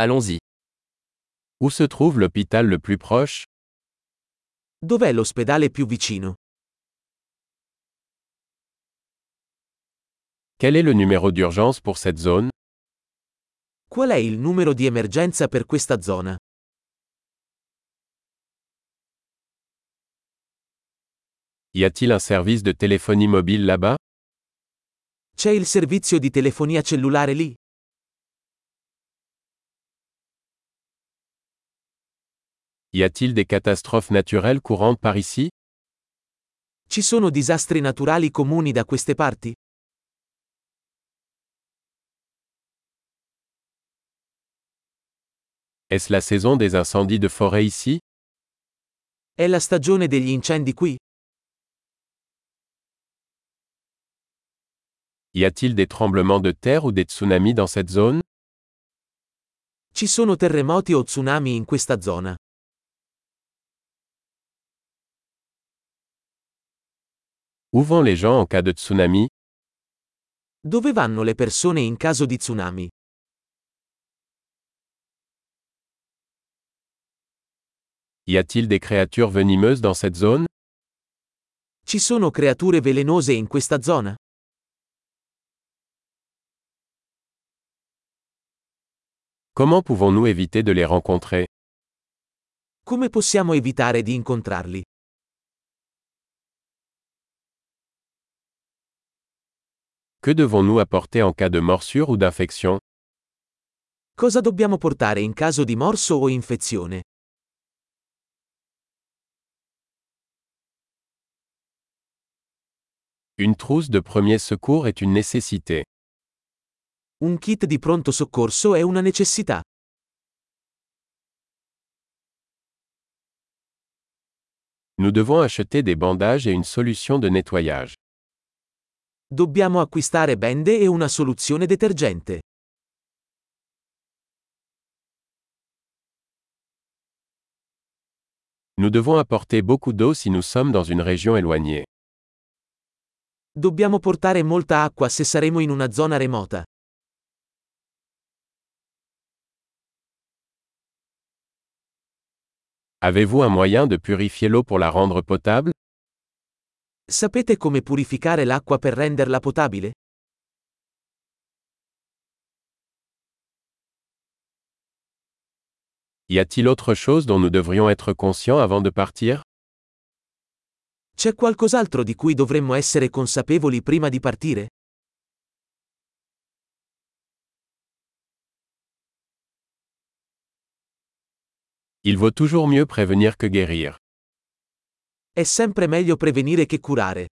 Allons-y. Où se trouve l'hôpital le plus proche? Dov'è l'ospedale più vicino? Quel est le numéro d'urgence pour cette zone? Qual è il numero di emergenza per questa zona? Y a-t-il un service de téléphonie mobile là-bas? C'è il servizio di telefonia cellulare lì? Y a-t-il des catastrophes naturelles courantes par ici? Ci sono disastri naturali comuni da queste parti? Est-ce la saison des incendies de forêt ici? È la stagione degli incendi qui? Y a-t-il des tremblements de terre ou des tsunamis dans cette zone? Ci sono terremoti o tsunami in questa zona? Où vont les gens en cas de tsunami? Dove vanno le persone in caso di tsunami? Y a-t-il des créatures venimeuses dans cette zone? Ci sono creature velenose in questa zona? Comment pouvons-nous éviter de les rencontrer? Come possiamo evitare di incontrarli? Que devons-nous apporter en cas de morsure ou d'infection? Cosa dobbiamo portare in caso di morso o infezione? Une trousse de premier secours est une nécessité. Un kit di pronto soccorso è una necessità. Nous devons acheter des bandages et une solution de nettoyage. Dobbiamo acquistare bende e una soluzione detergente. Nous devons apporter beaucoup d'eau si nous sommes dans une région éloignée. Dobbiamo portare molta acqua se saremo in una zona remota. Avez-vous un moyen de purifier l'eau pour la rendre potable? Sapete come purificare l'acqua per renderla potabile? Y a-t-il autre chose dont nous devrions être conscients avant de partir C'è qualcos'altro di cui dovremmo essere consapevoli prima di partire? Il vaut toujours mieux prévenir que guérir. È sempre meglio prevenire che curare.